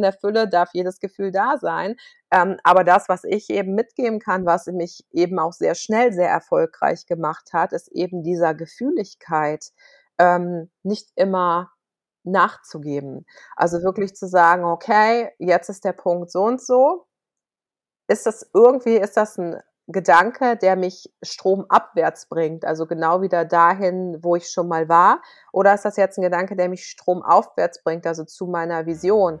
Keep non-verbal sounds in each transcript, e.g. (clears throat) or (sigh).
der Fülle darf jedes Gefühl da sein. Ähm, aber das, was ich eben mitgeben kann, was mich eben auch sehr schnell sehr erfolgreich gemacht hat, ist eben dieser Gefühligkeit ähm, nicht immer nachzugeben. Also wirklich zu sagen, okay, jetzt ist der Punkt so und so. Ist das irgendwie, ist das ein Gedanke, der mich stromabwärts bringt, also genau wieder dahin, wo ich schon mal war? Oder ist das jetzt ein Gedanke, der mich stromaufwärts bringt, also zu meiner Vision?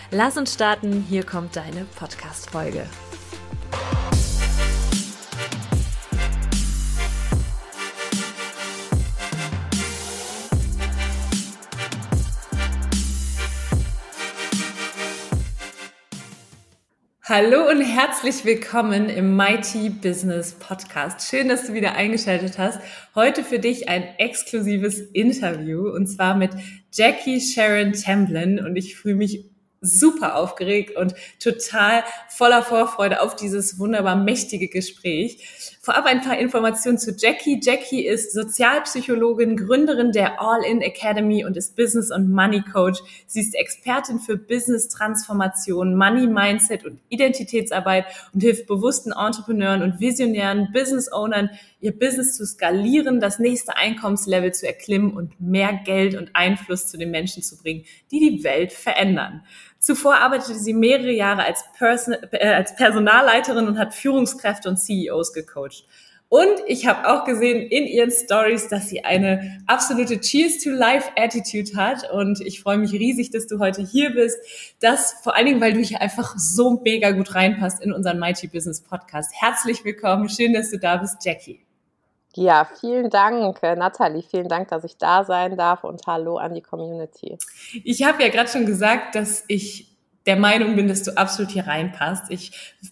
Lass uns starten, hier kommt deine Podcast-Folge. Hallo und herzlich willkommen im Mighty Business Podcast. Schön, dass du wieder eingeschaltet hast. Heute für dich ein exklusives Interview und zwar mit Jackie Sharon Templin und ich fühle mich super aufgeregt und total voller Vorfreude auf dieses wunderbar mächtige Gespräch. Vorab ein paar Informationen zu Jackie. Jackie ist Sozialpsychologin, Gründerin der All-In Academy und ist Business- und Money Coach. Sie ist Expertin für Business-Transformation, Money-Mindset und Identitätsarbeit und hilft bewussten Entrepreneuren und visionären Business-Ownern, ihr Business zu skalieren, das nächste Einkommenslevel zu erklimmen und mehr Geld und Einfluss zu den Menschen zu bringen, die die Welt verändern. Zuvor arbeitete sie mehrere Jahre als, Person, äh, als Personalleiterin und hat Führungskräfte und CEOs gecoacht. Und ich habe auch gesehen in ihren Stories, dass sie eine absolute Cheers to Life Attitude hat. Und ich freue mich riesig, dass du heute hier bist. Das vor allen Dingen, weil du hier einfach so mega gut reinpasst in unseren Mighty Business Podcast. Herzlich willkommen. Schön, dass du da bist, Jackie. Ja, vielen Dank, äh, Nathalie. Vielen Dank, dass ich da sein darf und hallo an die Community. Ich habe ja gerade schon gesagt, dass ich der Meinung bin, dass du absolut hier reinpasst. Ich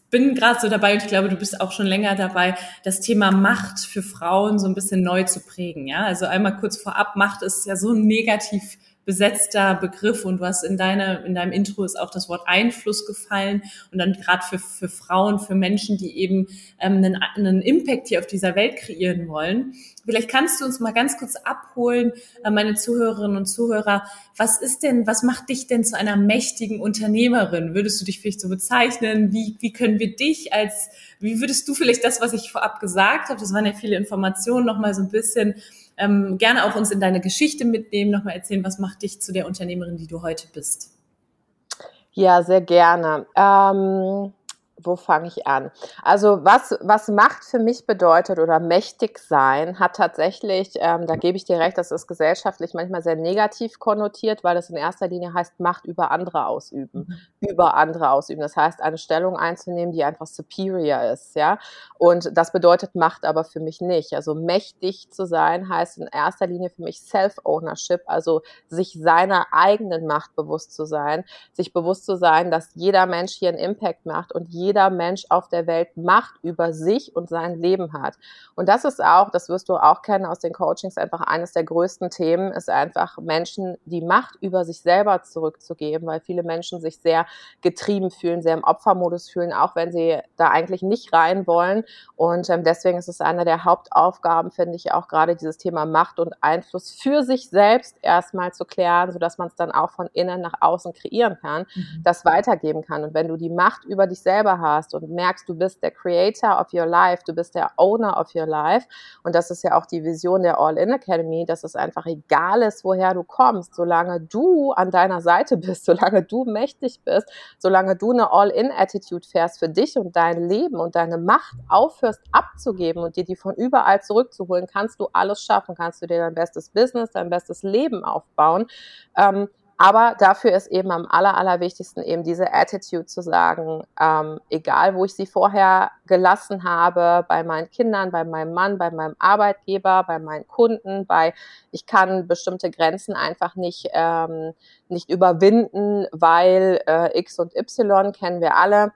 bin gerade so dabei und ich glaube, du bist auch schon länger dabei, das Thema Macht für Frauen so ein bisschen neu zu prägen. Ja, also einmal kurz vorab, Macht ist ja so negativ besetzter Begriff und hast in deiner, in deinem Intro ist auch das Wort Einfluss gefallen und dann gerade für, für Frauen, für Menschen, die eben ähm, einen, einen Impact hier auf dieser Welt kreieren wollen. Vielleicht kannst du uns mal ganz kurz abholen, äh, meine Zuhörerinnen und Zuhörer. Was ist denn, was macht dich denn zu einer mächtigen Unternehmerin? Würdest du dich vielleicht so bezeichnen? Wie, wie können wir dich als, wie würdest du vielleicht das, was ich vorab gesagt habe, das waren ja viele Informationen, noch mal so ein bisschen ähm, gerne auch uns in deine Geschichte mitnehmen, nochmal erzählen, was macht dich zu der Unternehmerin, die du heute bist? Ja, sehr gerne. Ähm, wo fange ich an? Also was, was Macht für mich bedeutet oder mächtig sein, hat tatsächlich, ähm, da gebe ich dir recht, das ist gesellschaftlich manchmal sehr negativ konnotiert, weil es in erster Linie heißt, Macht über andere ausüben, mhm. über andere ausüben. Das heißt, eine Stellung einzunehmen, die einfach superior ist, ja. Und das bedeutet Macht aber für mich nicht. Also mächtig zu sein heißt in erster Linie für mich Self-Ownership, also sich seiner eigenen Macht bewusst zu sein, sich bewusst zu sein, dass jeder Mensch hier einen Impact macht und jeder jeder Mensch auf der Welt Macht über sich und sein Leben hat. Und das ist auch, das wirst du auch kennen aus den Coachings, einfach eines der größten Themen, ist einfach Menschen die Macht über sich selber zurückzugeben, weil viele Menschen sich sehr getrieben fühlen, sehr im Opfermodus fühlen, auch wenn sie da eigentlich nicht rein wollen. Und ähm, deswegen ist es eine der Hauptaufgaben, finde ich, auch gerade dieses Thema Macht und Einfluss für sich selbst erstmal zu klären, sodass man es dann auch von innen nach außen kreieren kann, mhm. das weitergeben kann. Und wenn du die Macht über dich selber hast und merkst, du bist der Creator of your life, du bist der Owner of your life. Und das ist ja auch die Vision der All-In Academy, dass es einfach egal ist, woher du kommst, solange du an deiner Seite bist, (laughs) solange du mächtig bist, solange du eine All-In-Attitude fährst für dich und dein Leben und deine Macht aufhörst abzugeben und dir die von überall zurückzuholen, kannst du alles schaffen, kannst du dir dein bestes Business, dein bestes Leben aufbauen. Ähm, aber dafür ist eben am aller, allerwichtigsten eben diese Attitude zu sagen, ähm, egal wo ich sie vorher gelassen habe, bei meinen Kindern, bei meinem Mann, bei meinem Arbeitgeber, bei meinen Kunden, bei ich kann bestimmte Grenzen einfach nicht, ähm, nicht überwinden, weil äh, X und Y kennen wir alle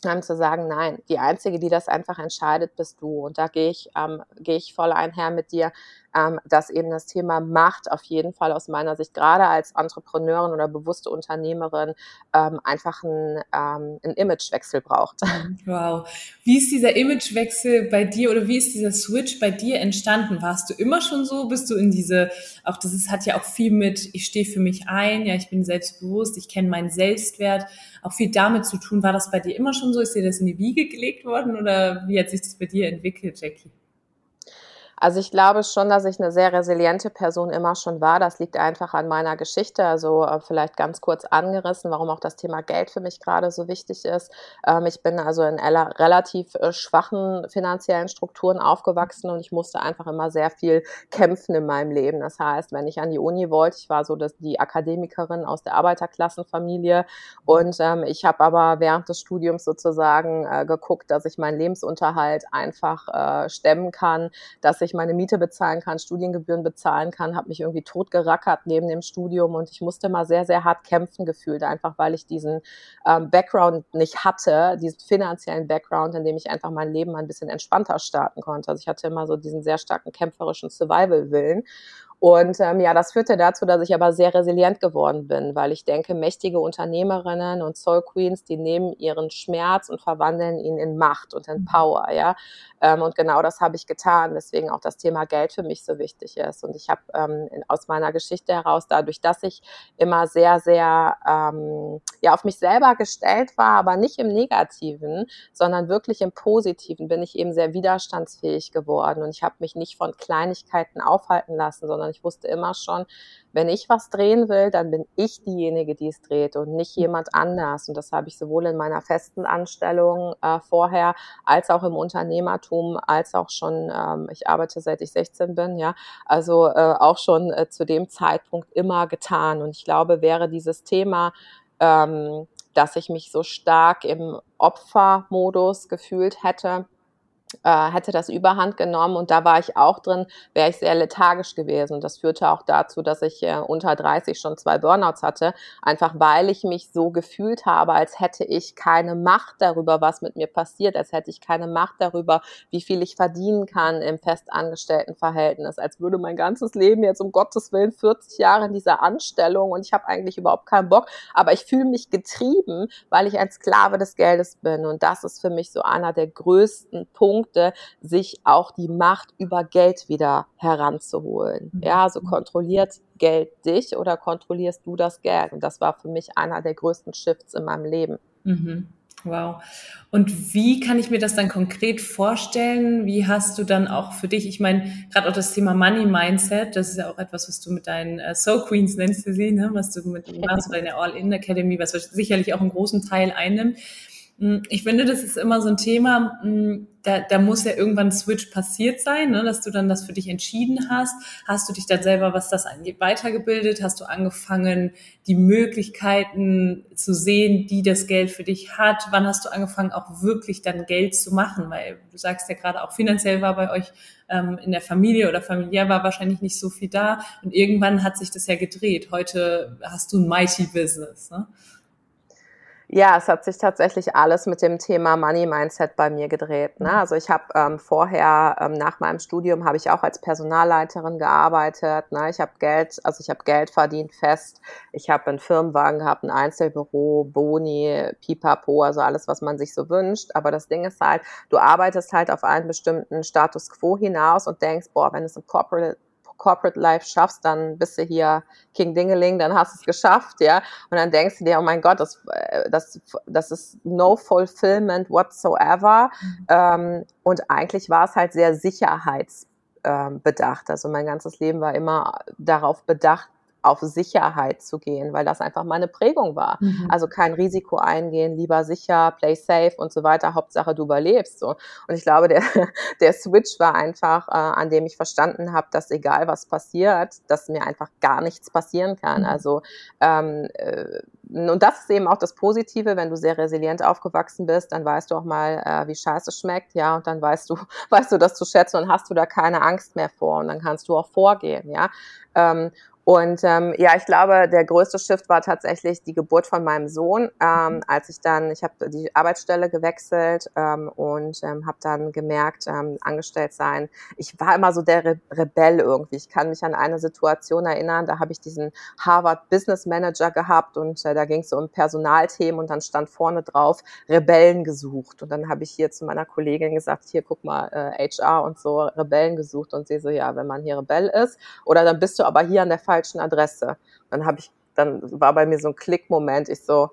dann zu sagen, nein, die Einzige, die das einfach entscheidet, bist du. Und da gehe ich, ähm, gehe ich voll einher mit dir, ähm, dass eben das Thema Macht auf jeden Fall aus meiner Sicht gerade als Entrepreneurin oder bewusste Unternehmerin ähm, einfach ein, ähm, einen Imagewechsel braucht. (laughs) Wow. Wie ist dieser Imagewechsel bei dir oder wie ist dieser Switch bei dir entstanden? Warst du immer schon so? Bist du in diese, auch das ist, hat ja auch viel mit, ich stehe für mich ein, ja, ich bin selbstbewusst, ich kenne meinen Selbstwert, auch viel damit zu tun. War das bei dir immer schon so? Ist dir das in die Wiege gelegt worden oder wie hat sich das bei dir entwickelt, Jackie? Also ich glaube schon, dass ich eine sehr resiliente Person immer schon war. Das liegt einfach an meiner Geschichte. Also äh, vielleicht ganz kurz angerissen, warum auch das Thema Geld für mich gerade so wichtig ist. Ähm, ich bin also in relativ äh, schwachen finanziellen Strukturen aufgewachsen und ich musste einfach immer sehr viel kämpfen in meinem Leben. Das heißt, wenn ich an die Uni wollte, ich war so die Akademikerin aus der Arbeiterklassenfamilie und ähm, ich habe aber während des Studiums sozusagen äh, geguckt, dass ich meinen Lebensunterhalt einfach stemmen kann, dass ich meine Miete bezahlen kann, Studiengebühren bezahlen kann, habe mich irgendwie totgerackert neben dem Studium und ich musste mal sehr, sehr hart kämpfen gefühlt, einfach weil ich diesen ähm, Background nicht hatte, diesen finanziellen Background, in dem ich einfach mein Leben mal ein bisschen entspannter starten konnte. Also ich hatte immer so diesen sehr starken kämpferischen Survival-Willen und ähm, ja, das führte dazu, dass ich aber sehr resilient geworden bin, weil ich denke, mächtige Unternehmerinnen und Soul Queens, die nehmen ihren Schmerz und verwandeln ihn in Macht und in. Power, ja. Ähm, und genau das habe ich getan, deswegen auch das Thema Geld für mich so wichtig ist. Und ich habe ähm, aus meiner Geschichte heraus, dadurch, dass ich immer sehr, sehr ähm, ja auf mich selber gestellt war, aber nicht im Negativen, sondern wirklich im Positiven, bin ich eben sehr widerstandsfähig geworden. Und ich habe mich nicht von Kleinigkeiten aufhalten lassen, sondern ich wusste immer schon, wenn ich was drehen will, dann bin ich diejenige, die es dreht und nicht jemand anders. Und das habe ich sowohl in meiner festen Anstellung äh, vorher als auch im Unternehmertum, als auch schon, ähm, ich arbeite seit ich 16 bin, ja, also äh, auch schon äh, zu dem Zeitpunkt immer getan. Und ich glaube, wäre dieses Thema, ähm, dass ich mich so stark im Opfermodus gefühlt hätte, äh, hätte das überhand genommen und da war ich auch drin, wäre ich sehr lethargisch gewesen. Und das führte auch dazu, dass ich äh, unter 30 schon zwei Burnouts hatte, einfach weil ich mich so gefühlt habe, als hätte ich keine Macht darüber, was mit mir passiert, als hätte ich keine Macht darüber, wie viel ich verdienen kann im festangestellten Verhältnis, als würde mein ganzes Leben jetzt um Gottes Willen 40 Jahre in dieser Anstellung und ich habe eigentlich überhaupt keinen Bock, aber ich fühle mich getrieben, weil ich ein Sklave des Geldes bin und das ist für mich so einer der größten Punkte, Punkte, sich auch die Macht über Geld wieder heranzuholen. Mhm. Ja, also kontrolliert Geld dich oder kontrollierst du das Geld? Und das war für mich einer der größten Shifts in meinem Leben. Mhm. Wow. Und wie kann ich mir das dann konkret vorstellen? Wie hast du dann auch für dich, ich meine, gerade auch das Thema Money Mindset, das ist ja auch etwas, was du mit deinen äh, Soul Queens nennst du sie, ne? was du mit machst, deine All-In Academy, was sicherlich auch einen großen Teil einnimmt. Hm, ich finde, das ist immer so ein Thema, hm, da, da muss ja irgendwann ein Switch passiert sein, ne, dass du dann das für dich entschieden hast. Hast du dich dann selber, was das angeht, weitergebildet? Hast du angefangen, die Möglichkeiten zu sehen, die das Geld für dich hat? Wann hast du angefangen, auch wirklich dann Geld zu machen? Weil du sagst ja gerade auch finanziell war bei euch ähm, in der Familie oder familiär war wahrscheinlich nicht so viel da. Und irgendwann hat sich das ja gedreht. Heute hast du ein Mighty Business. Ne? Ja, es hat sich tatsächlich alles mit dem Thema Money Mindset bei mir gedreht. Ne? Also ich habe ähm, vorher ähm, nach meinem Studium habe ich auch als Personalleiterin gearbeitet. Ne? Ich habe Geld, also ich habe Geld verdient fest. Ich habe einen Firmenwagen gehabt, ein Einzelbüro, Boni, Pipapo, also alles, was man sich so wünscht. Aber das Ding ist halt, du arbeitest halt auf einen bestimmten Status quo hinaus und denkst, boah, wenn es im Corporate Corporate Life schaffst, dann bist du hier King Dingeling, dann hast du es geschafft, ja. Und dann denkst du dir, oh mein Gott, das, äh, das, das ist no fulfillment whatsoever. Mhm. Ähm, und eigentlich war es halt sehr sicherheitsbedacht. Also mein ganzes Leben war immer darauf bedacht, auf Sicherheit zu gehen, weil das einfach meine Prägung war. Mhm. Also kein Risiko eingehen, lieber sicher, play safe und so weiter. Hauptsache du überlebst. So. Und ich glaube, der, (laughs) der Switch war einfach, äh, an dem ich verstanden habe, dass egal was passiert, dass mir einfach gar nichts passieren kann. Mhm. Also ähm, äh, und das ist eben auch das Positive, wenn du sehr resilient aufgewachsen bist, dann weißt du auch mal, äh, wie scheiße schmeckt, ja, und dann weißt du, (laughs) weißt du das zu schätzen und hast du da keine Angst mehr vor und dann kannst du auch vorgehen, ja. Ähm, und ähm, ja, ich glaube, der größte Shift war tatsächlich die Geburt von meinem Sohn, ähm, mhm. als ich dann, ich habe die Arbeitsstelle gewechselt ähm, und ähm, habe dann gemerkt, ähm, angestellt sein. Ich war immer so der Re Rebell irgendwie. Ich kann mich an eine Situation erinnern, da habe ich diesen Harvard Business Manager gehabt und äh, da ging es so um Personalthemen und dann stand vorne drauf Rebellen gesucht. Und dann habe ich hier zu meiner Kollegin gesagt, hier guck mal, äh, HR und so Rebellen gesucht und sie so, ja, wenn man hier Rebell ist oder dann bist du aber hier an der falschen Adresse. Dann habe ich, dann war bei mir so ein Klickmoment. Ich so,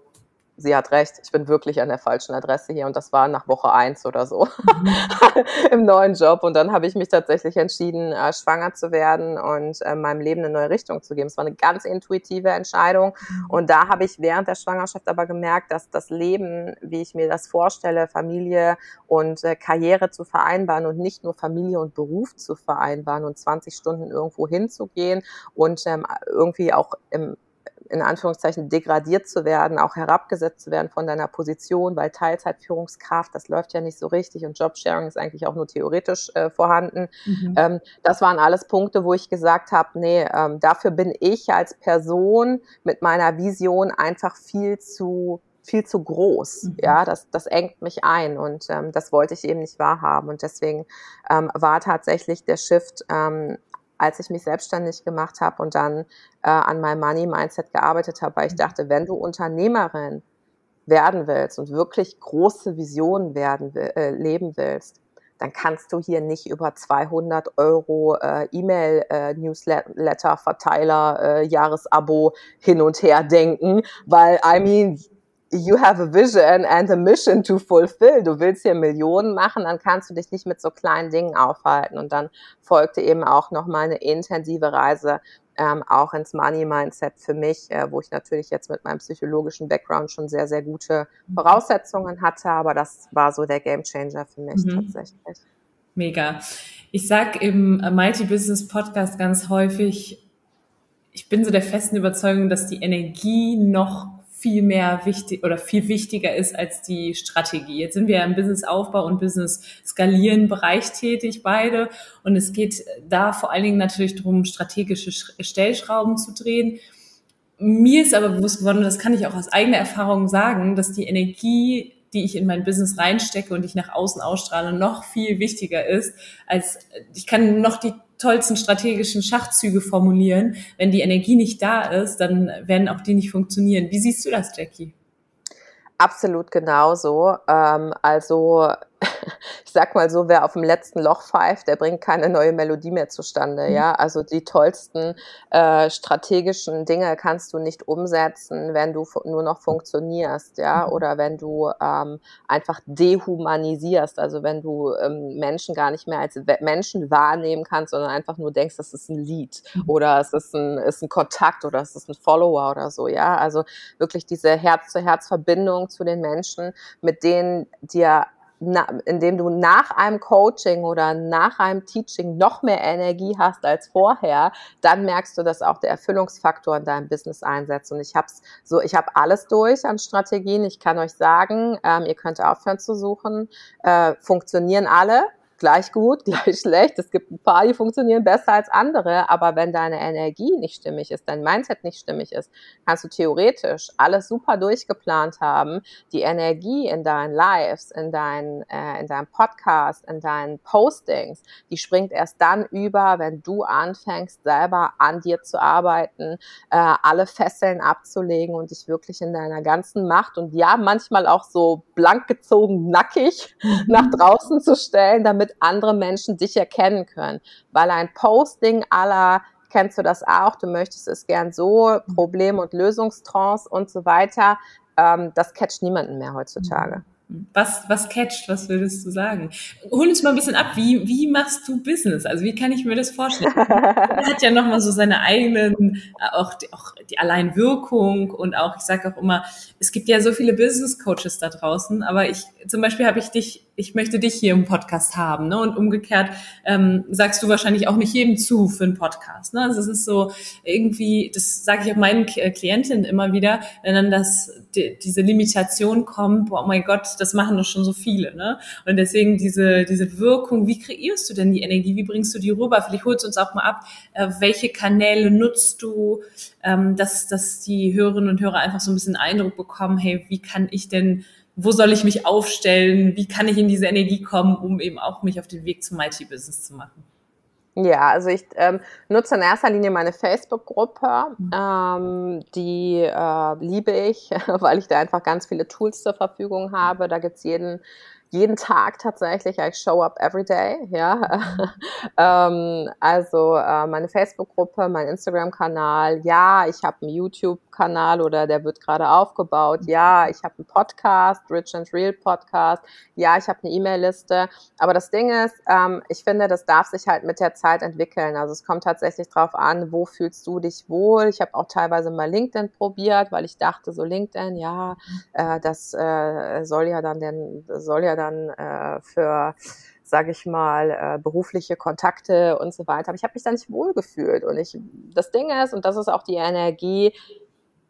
sie hat recht, ich bin wirklich an der falschen Adresse hier und das war nach Woche eins oder so mhm. (laughs) im neuen Job und dann habe ich mich tatsächlich entschieden, äh, schwanger zu werden und äh, meinem Leben eine neue Richtung zu geben. Es war eine ganz intuitive Entscheidung mhm. und da habe ich während der Schwangerschaft aber gemerkt, dass das Leben, wie ich mir das vorstelle, Familie und äh, Karriere zu vereinbaren und nicht nur Familie und Beruf zu vereinbaren und 20 Stunden irgendwo hinzugehen und ähm, irgendwie auch im in Anführungszeichen degradiert zu werden, auch herabgesetzt zu werden von deiner Position, weil Teilzeitführungskraft, das läuft ja nicht so richtig und Jobsharing ist eigentlich auch nur theoretisch äh, vorhanden. Mhm. Ähm, das waren alles Punkte, wo ich gesagt habe, nee, ähm, dafür bin ich als Person mit meiner Vision einfach viel zu viel zu groß. Mhm. Ja, das, das engt mich ein und ähm, das wollte ich eben nicht wahrhaben. Und deswegen ähm, war tatsächlich der Shift ähm, als ich mich selbstständig gemacht habe und dann äh, an meinem Money Mindset gearbeitet habe, weil ich mhm. dachte, wenn du Unternehmerin werden willst und wirklich große Visionen werden äh, leben willst, dann kannst du hier nicht über 200 Euro äh, E-Mail-Newsletter-Verteiler, äh, äh, Jahresabo hin und her denken, weil, I mean, you have a vision and a mission to fulfill. Du willst hier Millionen machen, dann kannst du dich nicht mit so kleinen Dingen aufhalten. Und dann folgte eben auch nochmal eine intensive Reise ähm, auch ins Money Mindset für mich, äh, wo ich natürlich jetzt mit meinem psychologischen Background schon sehr, sehr gute. Voraussetzungen hatte, aber das war so der Game Changer für mich mhm. tatsächlich. Mega. Ich sag im Mighty Business Podcast ganz häufig, ich bin so der festen Überzeugung, dass die Energie noch viel mehr wichtig oder viel wichtiger ist als die Strategie. Jetzt sind wir ja im Businessaufbau und Business skalieren Bereich tätig beide und es geht da vor allen Dingen natürlich darum, strategische Stellschrauben zu drehen. Mir ist aber bewusst geworden, das kann ich auch aus eigener Erfahrung sagen, dass die Energie die ich in mein Business reinstecke und ich nach außen ausstrahle, noch viel wichtiger ist, als ich kann noch die tollsten strategischen Schachzüge formulieren. Wenn die Energie nicht da ist, dann werden auch die nicht funktionieren. Wie siehst du das, Jackie? Absolut genauso. Ähm, also (laughs) ich sag mal so, wer auf dem letzten Loch pfeift, der bringt keine neue Melodie mehr zustande. Mhm. Ja, also die tollsten äh, strategischen Dinge kannst du nicht umsetzen, wenn du nur noch funktionierst, ja, mhm. oder wenn du ähm, einfach dehumanisierst, also wenn du ähm, Menschen gar nicht mehr als Menschen wahrnehmen kannst, sondern einfach nur denkst, das ist ein Lied mhm. oder es ist ein, ist ein Kontakt oder es ist ein Follower oder so, ja. Also wirklich diese Herz-zu-Herz-Verbindung zu den Menschen, mit denen dir na, indem du nach einem Coaching oder nach einem Teaching noch mehr Energie hast als vorher, dann merkst du, dass auch der Erfüllungsfaktor in deinem Business einsetzt. Und ich habe so, ich habe alles durch an Strategien. Ich kann euch sagen, ähm, ihr könnt aufhören zu suchen, äh, funktionieren alle gleich gut, (laughs) gleich schlecht. Es gibt ein paar, die funktionieren besser als andere, aber wenn deine Energie nicht stimmig ist, dein Mindset nicht stimmig ist, kannst du theoretisch alles super durchgeplant haben. Die Energie in deinen Lives, in, dein, äh, in deinem Podcast, in deinen Postings, die springt erst dann über, wenn du anfängst, selber an dir zu arbeiten, äh, alle Fesseln abzulegen und dich wirklich in deiner ganzen Macht und ja, manchmal auch so blank gezogen, nackig (laughs) nach draußen zu stellen, damit damit andere Menschen dich erkennen können. Weil ein Posting aller kennst du das auch, du möchtest es gern so, Problem- und Lösungstrance und so weiter, ähm, das catcht niemanden mehr heutzutage. Was, was catcht? Was würdest du sagen? Hol uns mal ein bisschen ab. Wie, wie machst du Business? Also wie kann ich mir das vorstellen? (laughs) Er hat ja nochmal so seine eigenen, auch die, auch die Alleinwirkung und auch, ich sage auch immer, es gibt ja so viele Business Coaches da draußen, aber ich, zum Beispiel habe ich dich, ich möchte dich hier im Podcast haben, ne? Und umgekehrt ähm, sagst du wahrscheinlich auch nicht jedem zu für einen Podcast. Ne? Also es ist so irgendwie, das sage ich auch meinen Klientinnen immer wieder, wenn dann das, die, diese Limitation kommt, oh mein Gott, das machen doch schon so viele, ne? Und deswegen diese, diese Wirkung, wie kreierst du denn die Energie? Wie bringst du die rüber? Vielleicht holst du uns auch mal ab, äh, welche Kanäle nutzt du, ähm, dass, dass die Hörerinnen und Hörer einfach so ein bisschen Eindruck bekommen, hey, wie kann ich denn wo soll ich mich aufstellen, wie kann ich in diese Energie kommen, um eben auch mich auf den Weg zum Mighty Business zu machen? Ja, also ich ähm, nutze in erster Linie meine Facebook-Gruppe. Mhm. Ähm, die äh, liebe ich, (laughs) weil ich da einfach ganz viele Tools zur Verfügung habe. Da gibt's jeden jeden Tag tatsächlich, I show up every day, ja. (laughs) ähm, also äh, meine Facebook-Gruppe, mein Instagram-Kanal, ja, ich habe einen YouTube-Kanal oder der wird gerade aufgebaut, ja, ich habe einen Podcast, Rich and Real Podcast, ja, ich habe eine E-Mail-Liste. Aber das Ding ist, ähm, ich finde, das darf sich halt mit der Zeit entwickeln. Also es kommt tatsächlich drauf an, wo fühlst du dich wohl. Ich habe auch teilweise mal LinkedIn probiert, weil ich dachte, so LinkedIn, ja, äh, das äh, soll ja dann den, soll ja dann äh, für sage ich mal, äh, berufliche Kontakte und so weiter. Aber ich habe mich da nicht wohlgefühlt. Und ich, das Ding ist, und das ist auch die Energie,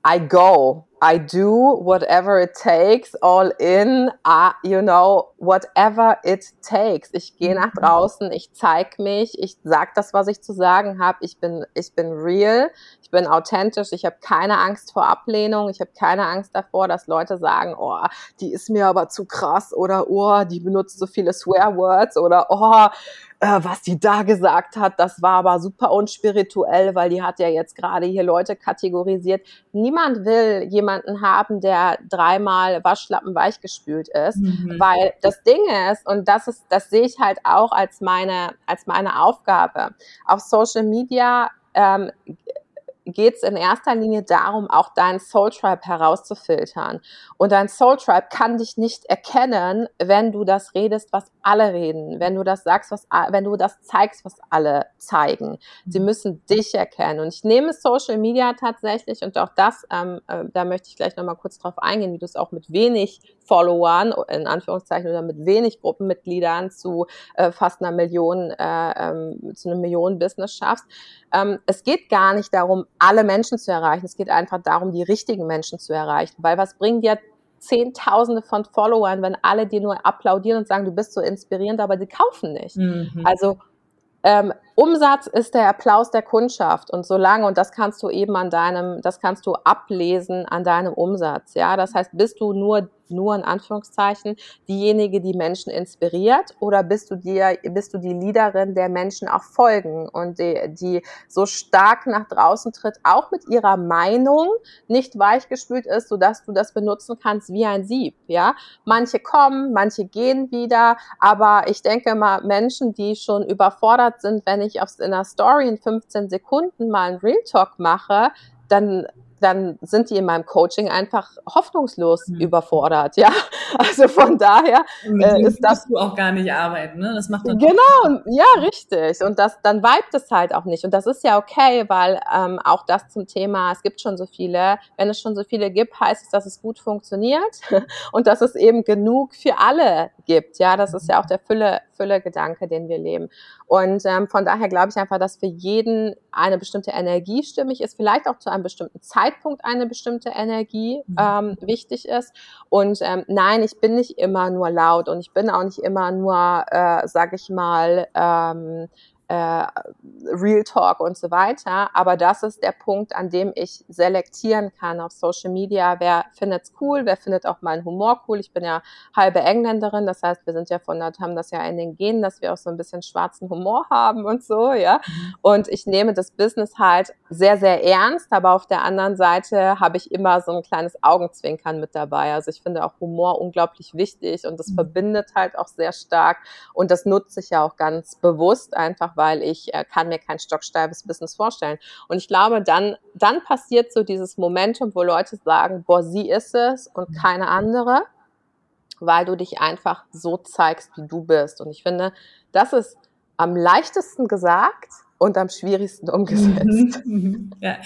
I go. I do whatever it takes, all in, uh, you know, whatever it takes. Ich gehe nach mhm. draußen, ich zeig mich, ich sag das, was ich zu sagen habe. Ich bin, ich bin real, ich bin authentisch, ich habe keine Angst vor Ablehnung, ich habe keine Angst davor, dass Leute sagen, oh, die ist mir aber zu krass oder oh, die benutzt so viele Swearwords oder oh, äh, was die da gesagt hat, das war aber super unspirituell, weil die hat ja jetzt gerade hier Leute kategorisiert. Niemand will jemanden haben, der dreimal Waschlappen weichgespült ist, mhm. weil das Ding ist, und das ist, das sehe ich halt auch als meine, als meine Aufgabe. Auf Social Media ähm, geht es in erster Linie darum, auch deinen Soul Tribe herauszufiltern. Und dein Soul Tribe kann dich nicht erkennen, wenn du das redest, was alle reden, wenn du das sagst, was, wenn du das zeigst, was alle zeigen. Sie mhm. müssen dich erkennen. Und ich nehme Social Media tatsächlich und auch das, ähm, äh, da möchte ich gleich nochmal kurz drauf eingehen, wie du es auch mit wenig Followern, in Anführungszeichen, oder mit wenig Gruppenmitgliedern zu äh, fast einer Million, äh, ähm, zu einem Millionen-Business schaffst. Ähm, es geht gar nicht darum, alle Menschen zu erreichen. Es geht einfach darum, die richtigen Menschen zu erreichen. Weil was bringt dir Zehntausende von Followern, wenn alle dir nur applaudieren und sagen, du bist so inspirierend, aber sie kaufen nicht. Mhm. Also ähm, Umsatz ist der Applaus der Kundschaft und solange, und das kannst du eben an deinem, das kannst du ablesen an deinem Umsatz, ja. Das heißt, bist du nur nur in Anführungszeichen diejenige, die Menschen inspiriert oder bist du dir, bist du die Leaderin der Menschen auch folgen und die, die so stark nach draußen tritt, auch mit ihrer Meinung nicht weichgespült ist, sodass du das benutzen kannst wie ein Sieb, ja. Manche kommen, manche gehen wieder, aber ich denke mal, Menschen, die schon überfordert sind, wenn ich aufs, in einer Story in 15 Sekunden mal einen Real Talk mache, dann dann sind die in meinem Coaching einfach hoffnungslos mhm. überfordert, ja. (laughs) Also von daher äh, ist das du auch gar nicht arbeiten, ne? Das macht dann genau, ja, richtig. Und das dann vibet es halt auch nicht. Und das ist ja okay, weil ähm, auch das zum Thema, es gibt schon so viele. Wenn es schon so viele gibt, heißt es, dass es gut funktioniert (laughs) und dass es eben genug für alle gibt. Ja, das ist ja auch der Fülle Fülle-Gedanke, den wir leben. Und ähm, von daher glaube ich einfach, dass für jeden eine bestimmte Energie stimmig ist, vielleicht auch zu einem bestimmten Zeitpunkt eine bestimmte Energie mhm. ähm, wichtig ist. Und ähm, nein, ich bin nicht immer nur laut und ich bin auch nicht immer nur, äh, sag ich mal, ähm, äh, Real Talk und so weiter. Aber das ist der Punkt, an dem ich selektieren kann auf Social Media. Wer findet's cool? Wer findet auch meinen Humor cool? Ich bin ja halbe Engländerin, das heißt, wir sind ja von dort, haben das ja in den Genen, dass wir auch so ein bisschen schwarzen Humor haben und so, ja. Mhm. Und ich nehme das Business halt sehr, sehr ernst, aber auf der anderen Seite habe ich immer so ein kleines Augenzwinkern mit dabei. Also ich finde auch Humor unglaublich wichtig und das mhm. verbindet halt auch sehr stark und das nutze ich ja auch ganz bewusst einfach, weil ich äh, kann mir kein stocksteifes Business vorstellen. Und ich glaube, dann, dann passiert so dieses Momentum, wo Leute sagen, boah, sie ist es und keine andere. weil du dich einfach so zeigst, wie du bist. Und ich finde, das ist am leichtesten gesagt und am schwierigsten (laughs) umgesetzt. Mhm, mhm. ja.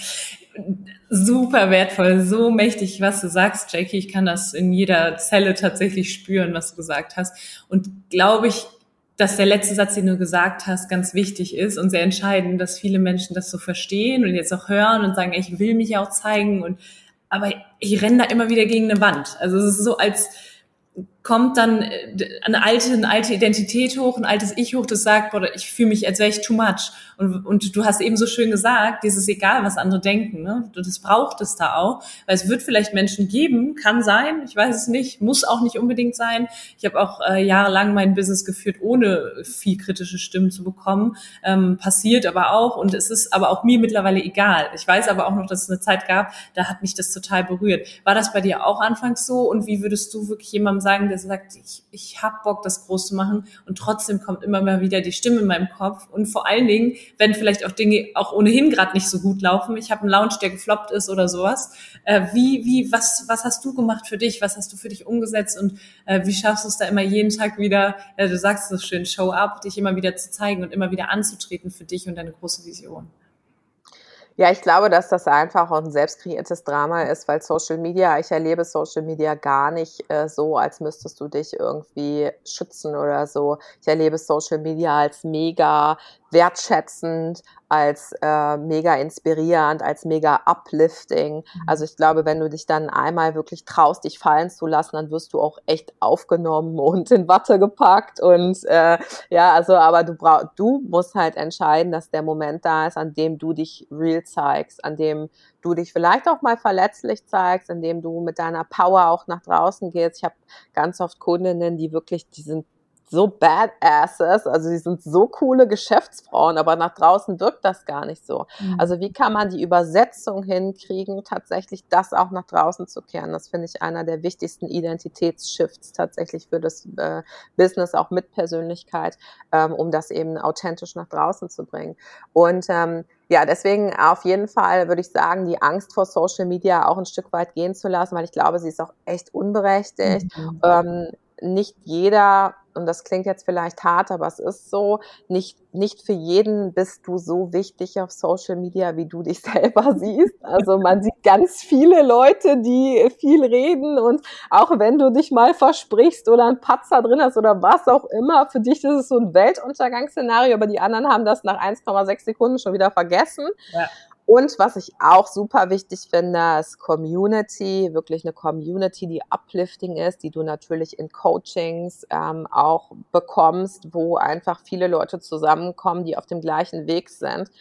Super wertvoll, so mächtig, was du sagst, Jackie. Ich kann das in jeder Zelle tatsächlich spüren, was du gesagt hast. Und glaube ich, dass der letzte Satz, den du gesagt hast, ganz wichtig ist und sehr entscheidend, dass viele Menschen das so verstehen und jetzt auch hören und sagen, ich will mich auch zeigen und aber ich renne da immer wieder gegen eine Wand. Also es ist so, als kommt dann äh, eine alte, eine alte Identität hoch, ein altes Ich hoch, das sagt, boah, ich fühle mich, als wäre ich too much. Und, und du hast eben so schön gesagt, dieses egal, was andere denken, ne? Das braucht es da auch, weil es wird vielleicht Menschen geben, kann sein, ich weiß es nicht, muss auch nicht unbedingt sein. Ich habe auch äh, jahrelang mein Business geführt, ohne viel kritische Stimmen zu bekommen. Ähm, passiert aber auch und es ist aber auch mir mittlerweile egal. Ich weiß aber auch noch, dass es eine Zeit gab, da hat mich das total berührt. War das bei dir auch anfangs so und wie würdest du wirklich jemandem sagen, der sagt, ich, ich hab Bock, das groß zu machen. Und trotzdem kommt immer mal wieder die Stimme in meinem Kopf. Und vor allen Dingen, wenn vielleicht auch Dinge auch ohnehin gerade nicht so gut laufen, ich habe einen Lounge, der gefloppt ist oder sowas, äh, wie, wie, was, was hast du gemacht für dich, was hast du für dich umgesetzt? Und äh, wie schaffst du es da immer jeden Tag wieder, äh, du sagst so schön, show up, dich immer wieder zu zeigen und immer wieder anzutreten für dich und deine große Vision? Ja, ich glaube, dass das einfach auch ein selbst Drama ist, weil Social Media, ich erlebe Social Media gar nicht äh, so, als müsstest du dich irgendwie schützen oder so. Ich erlebe Social Media als mega wertschätzend, als äh, mega inspirierend, als mega uplifting. Mhm. Also ich glaube, wenn du dich dann einmal wirklich traust, dich fallen zu lassen, dann wirst du auch echt aufgenommen und in Watte gepackt. Und äh, ja, also, aber du brauchst, du musst halt entscheiden, dass der Moment da ist, an dem du dich real zeigst, an dem du dich vielleicht auch mal verletzlich zeigst, indem du mit deiner Power auch nach draußen gehst. Ich habe ganz oft Kundinnen, die wirklich, die sind so badasses, also sie sind so coole Geschäftsfrauen, aber nach draußen wirkt das gar nicht so. Mhm. Also wie kann man die Übersetzung hinkriegen, tatsächlich das auch nach draußen zu kehren? Das finde ich einer der wichtigsten Identitätsshifts tatsächlich für das äh, Business, auch mit Persönlichkeit, ähm, um das eben authentisch nach draußen zu bringen. Und ähm, ja, deswegen auf jeden Fall würde ich sagen, die Angst vor Social Media auch ein Stück weit gehen zu lassen, weil ich glaube, sie ist auch echt unberechtigt. Mhm. Ähm, nicht jeder und das klingt jetzt vielleicht hart, aber es ist so, nicht, nicht für jeden bist du so wichtig auf Social Media, wie du dich (laughs) selber siehst. Also man sieht ganz viele Leute, die viel reden und auch wenn du dich mal versprichst oder ein Patzer drin hast oder was auch immer, für dich ist es so ein Weltuntergangsszenario, aber die anderen haben das nach 1,6 Sekunden schon wieder vergessen. Ja. Und was ich auch super wichtig finde, ist Community, wirklich eine Community, die uplifting ist, die du natürlich in Coachings ähm, auch bekommst, wo einfach viele Leute zusammenkommen, die auf dem gleichen Weg sind.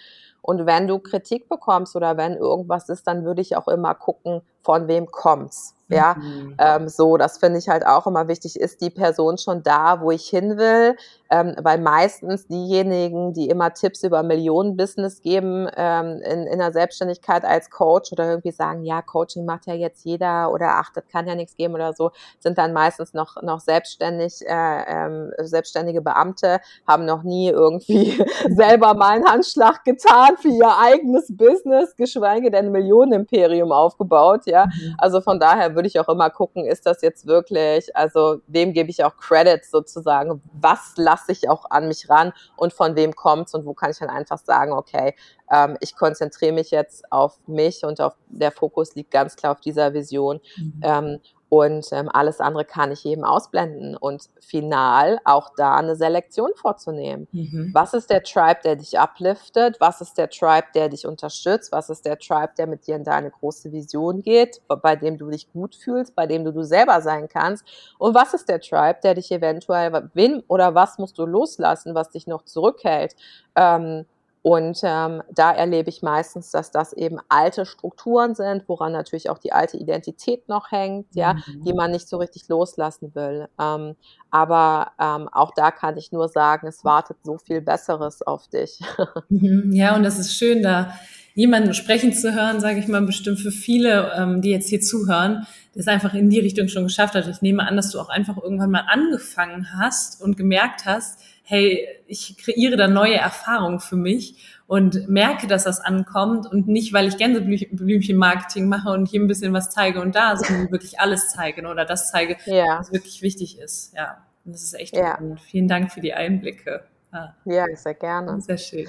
Und wenn du Kritik bekommst oder wenn irgendwas ist, dann würde ich auch immer gucken, von wem kommt's. Ja, mhm. ähm, so, das finde ich halt auch immer wichtig. Ist die Person schon da, wo ich hin will? Ähm, weil meistens diejenigen, die immer Tipps über Millionenbusiness geben ähm, in, in der Selbstständigkeit als Coach oder irgendwie sagen, ja, Coaching macht ja jetzt jeder oder ach, das kann ja nichts geben oder so, sind dann meistens noch, noch selbstständig, äh, ähm, selbstständige Beamte, haben noch nie irgendwie (laughs) selber mal einen Handschlag getan für ihr eigenes Business, geschweige denn ein Millionenimperium aufgebaut. Ja, mhm. also von daher würde ich auch immer gucken, ist das jetzt wirklich, also wem gebe ich auch Credits sozusagen, was lasse ich auch an mich ran? Und von wem kommt's? Und wo kann ich dann einfach sagen, okay, ähm, ich konzentriere mich jetzt auf mich und auf der Fokus liegt ganz klar auf dieser Vision. Mhm. ähm, und ähm, alles andere kann ich eben ausblenden und final auch da eine Selektion vorzunehmen. Mhm. Was ist der Tribe, der dich upliftet? Was ist der Tribe, der dich unterstützt? Was ist der Tribe, der mit dir in deine große Vision geht, bei dem du dich gut fühlst, bei dem du du selber sein kannst? Und was ist der Tribe, der dich eventuell, wen oder was musst du loslassen, was dich noch zurückhält? Ähm, und ähm, da erlebe ich meistens, dass das eben alte Strukturen sind, woran natürlich auch die alte Identität noch hängt, ja, mhm. die man nicht so richtig loslassen will. Ähm, aber ähm, auch da kann ich nur sagen, es wartet so viel Besseres auf dich. (laughs) Mhm. Ja, und das ist schön, da jemanden sprechen zu hören, sage ich mal, bestimmt für viele, ähm, die jetzt hier zuhören, der es einfach in die Richtung schon geschafft hat. Ich nehme an, dass du auch einfach irgendwann mal angefangen hast und gemerkt hast, hey, ich kreiere da neue Erfahrungen für mich und merke, dass das ankommt und nicht, weil ich Gänseblümchen-Marketing mache und hier ein bisschen was zeige und da, sondern wirklich alles zeige oder das zeige, ja. was wirklich wichtig ist. Ja, und das ist echt ja. gut. Vielen Dank für die Einblicke. Ja, ja sehr gerne. Sehr schön.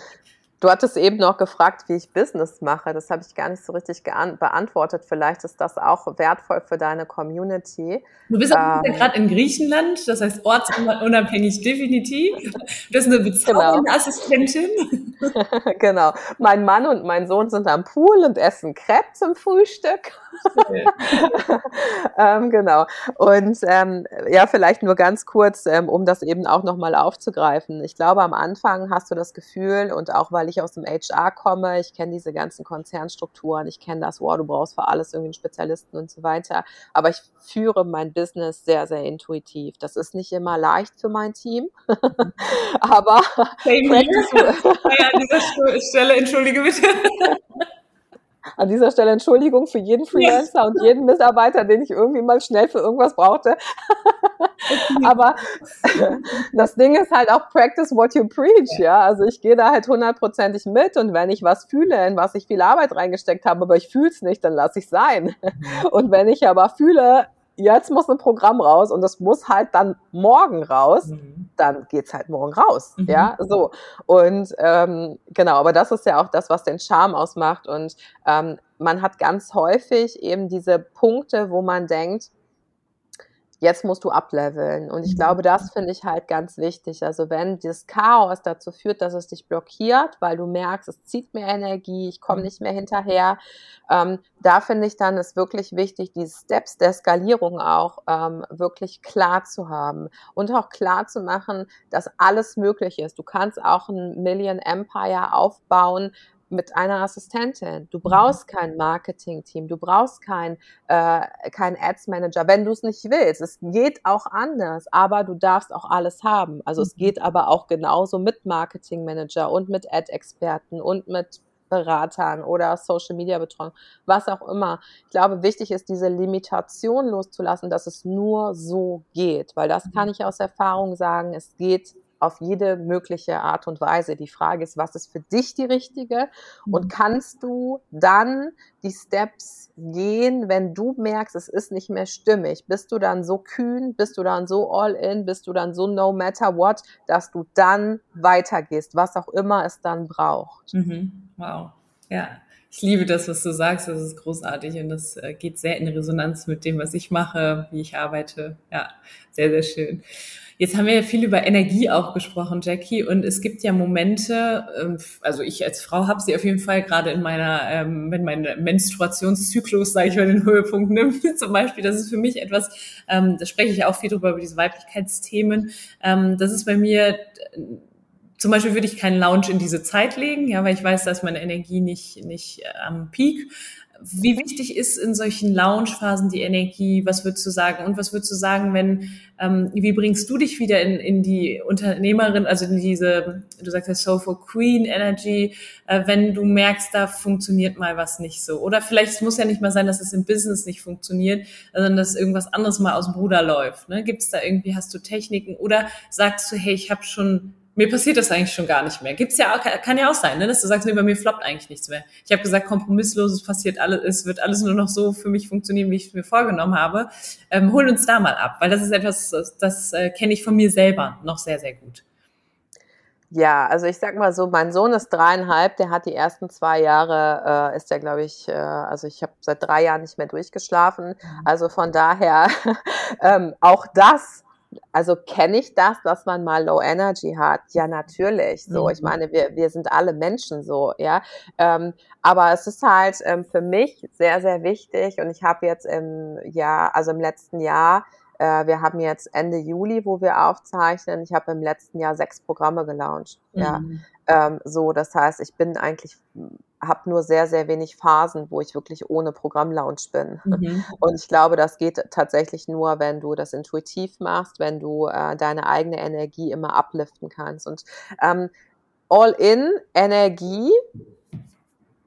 Du hattest eben noch gefragt, wie ich Business mache. Das habe ich gar nicht so richtig beantwortet. Vielleicht ist das auch wertvoll für deine Community. Du bist ähm, gerade in Griechenland, das heißt ortsunabhängig definitiv. Du bist eine bezaubernde genau. Assistentin. (laughs) genau. Mein Mann und mein Sohn sind am Pool und essen Crepe zum Frühstück. (laughs) ähm, genau. Und ähm, ja, vielleicht nur ganz kurz, ähm, um das eben auch nochmal aufzugreifen. Ich glaube, am Anfang hast du das Gefühl und auch weil ich aus dem HR komme, ich kenne diese ganzen Konzernstrukturen, ich kenne das, wow, du brauchst für alles irgendwie einen Spezialisten und so weiter. Aber ich führe mein Business sehr, sehr intuitiv. Das ist nicht immer leicht für mein Team, (laughs) aber hey, (laughs) an dieser Stelle entschuldige bitte. (laughs) An dieser Stelle Entschuldigung für jeden Freelancer und jeden Mitarbeiter, den ich irgendwie mal schnell für irgendwas brauchte. Aber das Ding ist halt auch practice what you preach, ja. Also ich gehe da halt hundertprozentig mit und wenn ich was fühle, in was ich viel Arbeit reingesteckt habe, aber ich fühle es nicht, dann lasse ich sein. Mhm. Und wenn ich aber fühle, jetzt muss ein Programm raus und das muss halt dann morgen raus, mhm. dann geht's halt morgen raus. Mhm. Ja, so. Und ähm, genau, aber das ist ja auch das, was den Charme ausmacht. Und ähm, man hat ganz häufig eben diese Punkte, wo man denkt, jetzt musst du ableveln. Und ich mhm. glaube, das finde ich halt ganz wichtig. Also wenn dieses Chaos dazu führt, dass es dich blockiert, weil du merkst, es zieht mehr Energie, ich komme mhm. nicht mehr hinterher, ähm, da finde ich dann ist wirklich wichtig, die Steps der Skalierung auch ähm, wirklich klar zu haben und auch klar zu machen, dass alles möglich ist. Du kannst auch ein Million Empire aufbauen, mit einer Assistentin. Du mhm. brauchst kein Marketing-Team, du brauchst kein, äh, kein Ads-Manager, wenn du es nicht willst. Es geht auch anders, aber du darfst auch alles haben. Also mhm. es geht aber auch genauso mit Marketing-Manager und mit Ad-Experten und mit Beratern oder Social Media Betreuung, was auch immer. Ich glaube, wichtig ist, diese Limitation loszulassen, dass es nur so geht, weil das kann mhm. ich aus Erfahrung sagen, es geht auf jede mögliche Art und Weise. Die Frage ist, was ist für dich die richtige? Und mhm. kannst du dann die Steps gehen, wenn du merkst, es ist nicht mehr stimmig? Bist du dann so kühn? Bist du dann so all in? Bist du dann so no matter what, dass du dann weitergehst, was auch immer es dann braucht? Mhm. Wow. Ja. Ich liebe das, was du sagst. Das ist großartig und das äh, geht sehr in Resonanz mit dem, was ich mache, wie ich arbeite. Ja, sehr, sehr schön. Jetzt haben wir ja viel über Energie auch gesprochen, Jackie, und es gibt ja Momente, ähm, also ich als Frau habe sie auf jeden Fall gerade in meiner, ähm, wenn mein Menstruationszyklus, sage ich mal, den Höhepunkt nimmt, (laughs) zum Beispiel, das ist für mich etwas, ähm, da spreche ich auch viel drüber, über diese Weiblichkeitsthemen. Das ist bei mir zum Beispiel würde ich keinen Lounge in diese Zeit legen, ja, weil ich weiß, dass meine Energie nicht, nicht äh, am Peak. Wie wichtig ist in solchen Lounge-Phasen die Energie? Was würdest du sagen? Und was würdest du sagen, wenn, ähm, wie bringst du dich wieder in, in die Unternehmerin, also in diese, du sagst ja Soulful Queen Energy, äh, wenn du merkst, da funktioniert mal was nicht so? Oder vielleicht, es muss ja nicht mal sein, dass es im Business nicht funktioniert, sondern dass irgendwas anderes mal aus dem Ruder läuft. Ne? Gibt es da irgendwie, hast du Techniken? Oder sagst du, hey, ich habe schon mir passiert das eigentlich schon gar nicht mehr. Gibt's ja auch, kann ja auch sein, ne, dass du sagst, nee, bei mir floppt eigentlich nichts mehr. Ich habe gesagt, kompromisslos, es passiert alles, es wird alles nur noch so für mich funktionieren, wie ich es mir vorgenommen habe. Ähm, hol uns da mal ab, weil das ist etwas, das, das äh, kenne ich von mir selber noch sehr, sehr gut. Ja, also ich sag mal so, mein Sohn ist dreieinhalb, der hat die ersten zwei Jahre, äh, ist der, glaube ich, äh, also ich habe seit drei Jahren nicht mehr durchgeschlafen. Mhm. Also von daher (laughs) ähm, auch das also kenne ich das, dass man mal Low Energy hat? Ja, natürlich. So, ich mhm. meine, wir, wir sind alle Menschen so, ja. Ähm, aber es ist halt ähm, für mich sehr, sehr wichtig und ich habe jetzt im Jahr, also im letzten Jahr, äh, wir haben jetzt Ende Juli, wo wir aufzeichnen. Ich habe im letzten Jahr sechs Programme gelauncht. Mhm. Ja, ähm, so, das heißt, ich bin eigentlich habe nur sehr, sehr wenig Phasen, wo ich wirklich ohne Programmlaunch bin. Mhm. Und ich glaube, das geht tatsächlich nur, wenn du das intuitiv machst, wenn du äh, deine eigene Energie immer upliften kannst. Und ähm, All-in Energie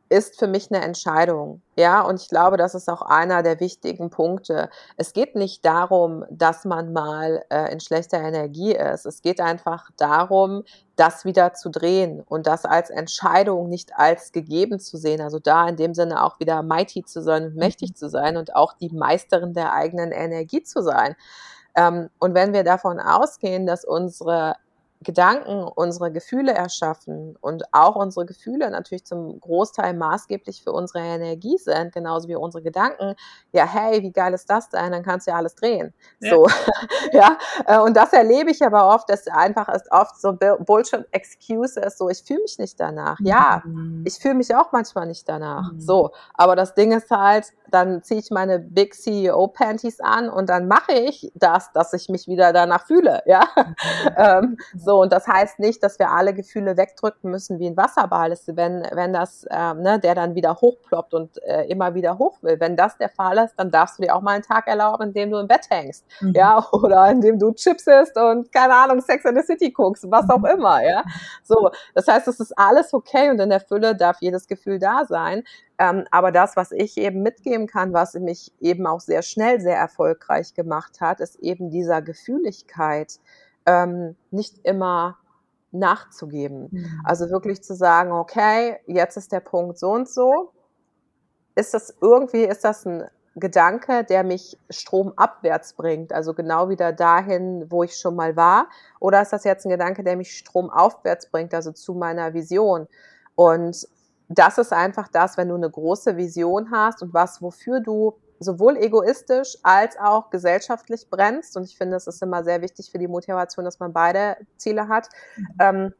ist für mich eine Entscheidung. Ja, und ich glaube, das ist auch einer der wichtigen Punkte. Es geht nicht darum, dass man mal äh, in schlechter Energie ist. Es geht einfach darum, das wieder zu drehen und das als Entscheidung nicht als gegeben zu sehen. Also da in dem Sinne auch wieder mighty zu sein und mächtig mhm. zu sein und auch die Meisterin der eigenen Energie zu sein. Ähm, und wenn wir davon ausgehen, dass unsere Gedanken unsere Gefühle erschaffen und auch unsere Gefühle natürlich zum Großteil maßgeblich für unsere Energie sind, genauso wie unsere Gedanken, ja, hey, wie geil ist das denn? Dann kannst du ja alles drehen. Ja. So, (laughs) ja, äh, und das erlebe ich aber oft, dass einfach ist oft so Bullshit-Excuses, so, ich fühle mich nicht danach. Ja, mhm. ich fühle mich auch manchmal nicht danach. Mhm. So, aber das Ding ist halt, dann ziehe ich meine Big CEO Panties an und dann mache ich das, dass ich mich wieder danach fühle, ja. Mhm. (laughs) ähm, so, und das heißt nicht, dass wir alle Gefühle wegdrücken müssen wie ein Wasserball. Das, wenn, wenn das, ähm, ne, der dann wieder hochploppt und äh, immer wieder hoch will. Wenn das der Fall ist, dann darfst du dir auch mal einen Tag erlauben, in dem du im Bett hängst, mhm. ja, (laughs) oder in dem du Chips isst und keine Ahnung, Sex in the City guckst, was auch immer, ja. So, das heißt, es ist alles okay und in der Fülle darf jedes Gefühl da sein. Ähm, aber das, was ich eben mitgeben kann, was mich eben auch sehr schnell sehr erfolgreich gemacht hat, ist eben dieser Gefühligkeit ähm, nicht immer nachzugeben. Mhm. Also wirklich zu sagen, okay, jetzt ist der Punkt so und so. Ist das irgendwie, ist das ein Gedanke, der mich stromabwärts bringt, also genau wieder dahin, wo ich schon mal war? Oder ist das jetzt ein Gedanke, der mich stromaufwärts bringt, also zu meiner Vision? Und das ist einfach das, wenn du eine große Vision hast und was, wofür du sowohl egoistisch als auch gesellschaftlich brennst. Und ich finde, es ist immer sehr wichtig für die Motivation, dass man beide Ziele hat. Mhm. Ähm,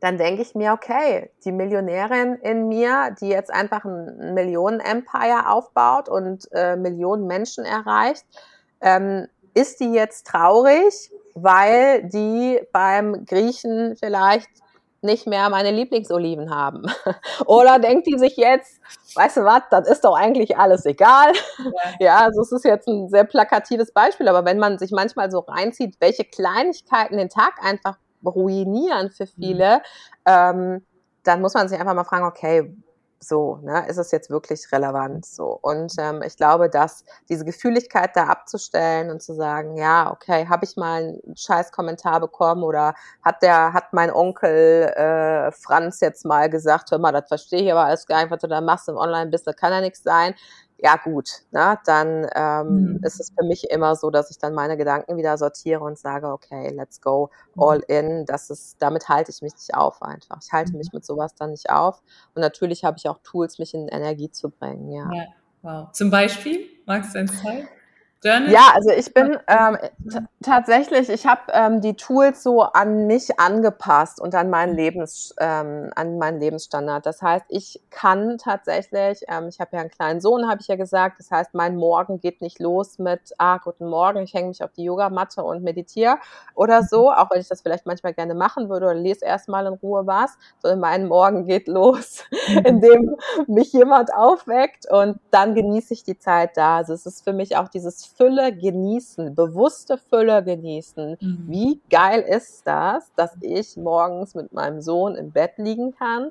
dann denke ich mir, okay, die Millionärin in mir, die jetzt einfach ein Millionen-Empire aufbaut und äh, Millionen Menschen erreicht, ähm, ist die jetzt traurig, weil die beim Griechen vielleicht nicht mehr meine Lieblingsoliven haben. (laughs) Oder denkt die sich jetzt, weißt du was, das ist doch eigentlich alles egal. Ja. (laughs) ja, also es ist jetzt ein sehr plakatives Beispiel, aber wenn man sich manchmal so reinzieht, welche Kleinigkeiten den Tag einfach ruinieren für mhm. viele, mhm. ähm, dann muss man sich einfach mal fragen, okay, so, ne, ist es jetzt wirklich relevant so? Und ähm, ich glaube, dass diese Gefühligkeit da abzustellen und zu sagen, ja, okay, habe ich mal einen scheiß Kommentar bekommen oder hat der, hat mein Onkel äh, Franz jetzt mal gesagt, hör mal, das verstehe ich aber alles gar nicht, was du da machst im Online-Business, kann ja nichts sein ja gut, ne, dann ähm, mhm. ist es für mich immer so, dass ich dann meine Gedanken wieder sortiere und sage, okay, let's go mhm. all in. Das ist, damit halte ich mich nicht auf einfach. Ich halte mhm. mich mit sowas dann nicht auf. Und natürlich habe ich auch Tools, mich in Energie zu bringen, ja. ja wow. Zum Beispiel, magst du eins zeigen? Journal? Ja, also ich bin ähm, tatsächlich, ich habe ähm, die Tools so an mich angepasst und an meinen Lebens, ähm, an meinen Lebensstandard. Das heißt, ich kann tatsächlich, ähm, ich habe ja einen kleinen Sohn, habe ich ja gesagt. Das heißt, mein Morgen geht nicht los mit, ah, guten Morgen, ich hänge mich auf die Yogamatte und meditiere oder so, auch wenn ich das vielleicht manchmal gerne machen würde oder lese erstmal in Ruhe was. So mein Morgen geht los, (laughs) indem mich jemand aufweckt und dann genieße ich die Zeit da. Also es ist für mich auch dieses Fülle genießen, bewusste Fülle genießen. Mhm. Wie geil ist das, dass ich morgens mit meinem Sohn im Bett liegen kann,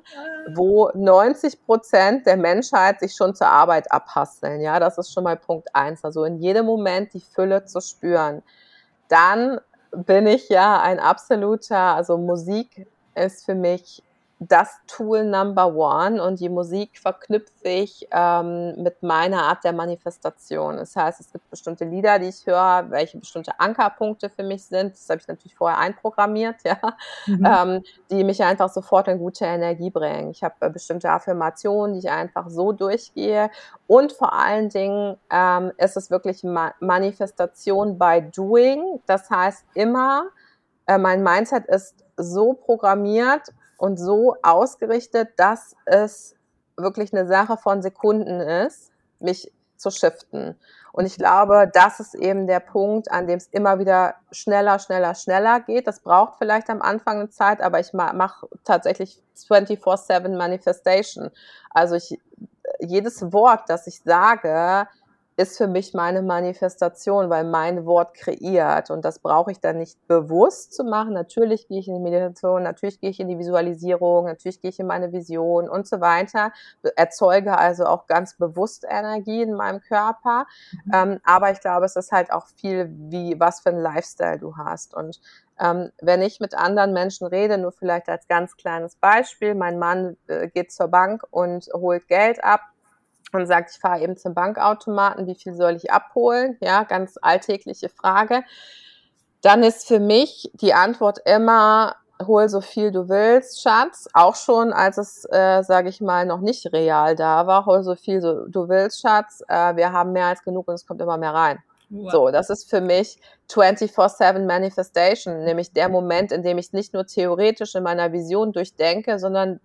wo 90 Prozent der Menschheit sich schon zur Arbeit abhasseln. Ja, das ist schon mal Punkt eins. Also in jedem Moment die Fülle zu spüren. Dann bin ich ja ein absoluter, also Musik ist für mich das Tool Number One und die Musik verknüpfe ich ähm, mit meiner Art der Manifestation. Das heißt, es gibt bestimmte Lieder, die ich höre, welche bestimmte Ankerpunkte für mich sind. Das habe ich natürlich vorher einprogrammiert, (laughs) ja, mhm. ähm, die mich einfach sofort in gute Energie bringen. Ich habe äh, bestimmte Affirmationen, die ich einfach so durchgehe. Und vor allen Dingen ähm, ist es wirklich Ma Manifestation by Doing. Das heißt immer, äh, mein Mindset ist so programmiert und so ausgerichtet, dass es wirklich eine Sache von Sekunden ist, mich zu shiften. Und ich glaube, das ist eben der Punkt, an dem es immer wieder schneller, schneller, schneller geht. Das braucht vielleicht am Anfang eine Zeit, aber ich mache tatsächlich 24-7 Manifestation. Also ich, jedes Wort, das ich sage, ist für mich meine Manifestation, weil mein Wort kreiert und das brauche ich dann nicht bewusst zu machen. Natürlich gehe ich in die Meditation, natürlich gehe ich in die Visualisierung, natürlich gehe ich in meine Vision und so weiter, erzeuge also auch ganz bewusst Energie in meinem Körper. Mhm. Ähm, aber ich glaube, es ist halt auch viel, wie was für ein Lifestyle du hast und ähm, wenn ich mit anderen Menschen rede, nur vielleicht als ganz kleines Beispiel, mein Mann äh, geht zur Bank und holt Geld ab, und sagt, ich fahre eben zum Bankautomaten, wie viel soll ich abholen? Ja, ganz alltägliche Frage. Dann ist für mich die Antwort immer, hol so viel du willst, Schatz. Auch schon, als es, äh, sage ich mal, noch nicht real da war, hol so viel du willst, Schatz. Äh, wir haben mehr als genug und es kommt immer mehr rein. Wow. So, das ist für mich 24-7 Manifestation, nämlich der Moment, in dem ich nicht nur theoretisch in meiner Vision durchdenke, sondern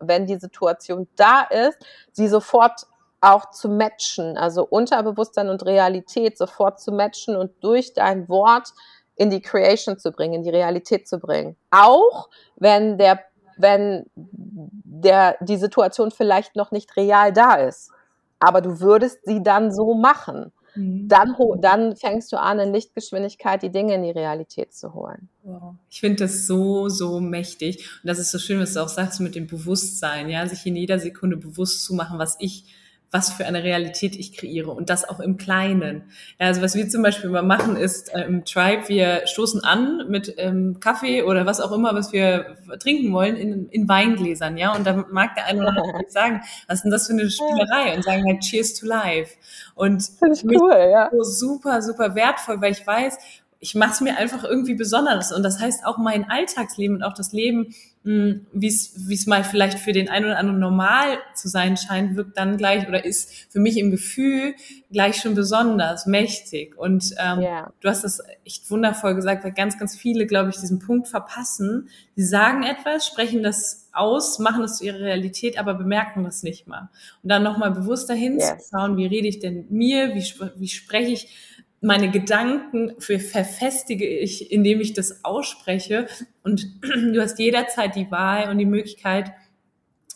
wenn die Situation da ist, sie sofort auch zu matchen, also Unterbewusstsein und Realität sofort zu matchen und durch dein Wort in die Creation zu bringen, in die Realität zu bringen. Auch wenn der, wenn der, die Situation vielleicht noch nicht real da ist. Aber du würdest sie dann so machen. Mhm. Dann, dann fängst du an, in Lichtgeschwindigkeit die Dinge in die Realität zu holen. Wow. Ich finde das so, so mächtig. Und das ist so schön, was du auch sagst mit dem Bewusstsein, ja, sich in jeder Sekunde bewusst zu machen, was ich was für eine Realität ich kreiere und das auch im Kleinen. Ja, also was wir zum Beispiel immer machen ist äh, im Tribe, wir stoßen an mit ähm, Kaffee oder was auch immer, was wir trinken wollen, in, in Weingläsern, ja, und dann mag der eine oder andere (laughs) sagen, was ist denn das für eine Spielerei und sagen halt Cheers to Life und Finde ich cool, ja. so super, super wertvoll, weil ich weiß, ich mache es mir einfach irgendwie besonders. Und das heißt auch mein Alltagsleben und auch das Leben, wie es mal vielleicht für den einen oder anderen normal zu sein scheint, wirkt dann gleich oder ist für mich im Gefühl gleich schon besonders mächtig. Und ähm, yeah. du hast das echt wundervoll gesagt, weil ganz, ganz viele, glaube ich, diesen Punkt verpassen. Die sagen etwas, sprechen das aus, machen das zu ihrer Realität, aber bemerken das nicht mal. Und dann nochmal bewusst dahin yes. zu schauen, wie rede ich denn mir, wie, wie spreche ich meine Gedanken für verfestige ich, indem ich das ausspreche. Und (clears throat) du hast jederzeit die Wahl und die Möglichkeit,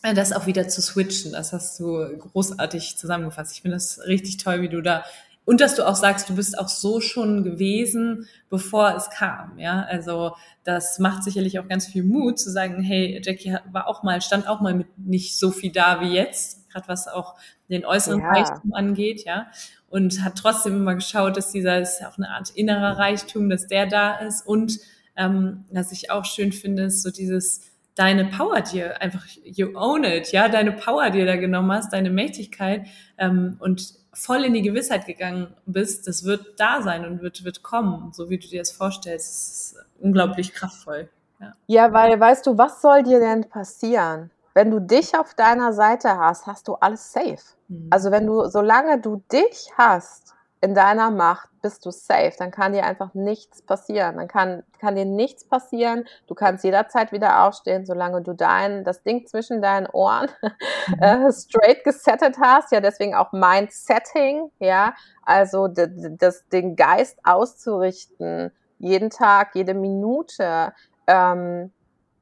äh, das auch wieder zu switchen. Das hast du großartig zusammengefasst. Ich finde das richtig toll, wie du da und dass du auch sagst, du bist auch so schon gewesen, bevor es kam. Ja, also das macht sicherlich auch ganz viel Mut zu sagen, hey, Jackie war auch mal, stand auch mal mit nicht so viel da wie jetzt, gerade was auch den äußeren ja. Reichtum angeht, ja und hat trotzdem immer geschaut, dass dieser ist auch eine Art innerer Reichtum, dass der da ist und ähm, was ich auch schön finde, ist so dieses deine Power dir einfach you own it, ja, deine Power dir da genommen hast, deine Mächtigkeit ähm, und voll in die Gewissheit gegangen bist, das wird da sein und wird wird kommen, so wie du dir das vorstellst, das ist unglaublich kraftvoll. Ja. ja, weil weißt du, was soll dir denn passieren? Wenn du dich auf deiner Seite hast, hast du alles safe. Mhm. Also wenn du, solange du dich hast in deiner Macht, bist du safe. Dann kann dir einfach nichts passieren. Dann kann, kann dir nichts passieren. Du kannst jederzeit wieder aufstehen, solange du dein, das Ding zwischen deinen Ohren mhm. (laughs) äh, straight gesettet hast. Ja, deswegen auch Mind-Setting. Ja, also das, den Geist auszurichten. Jeden Tag, jede Minute. Ähm,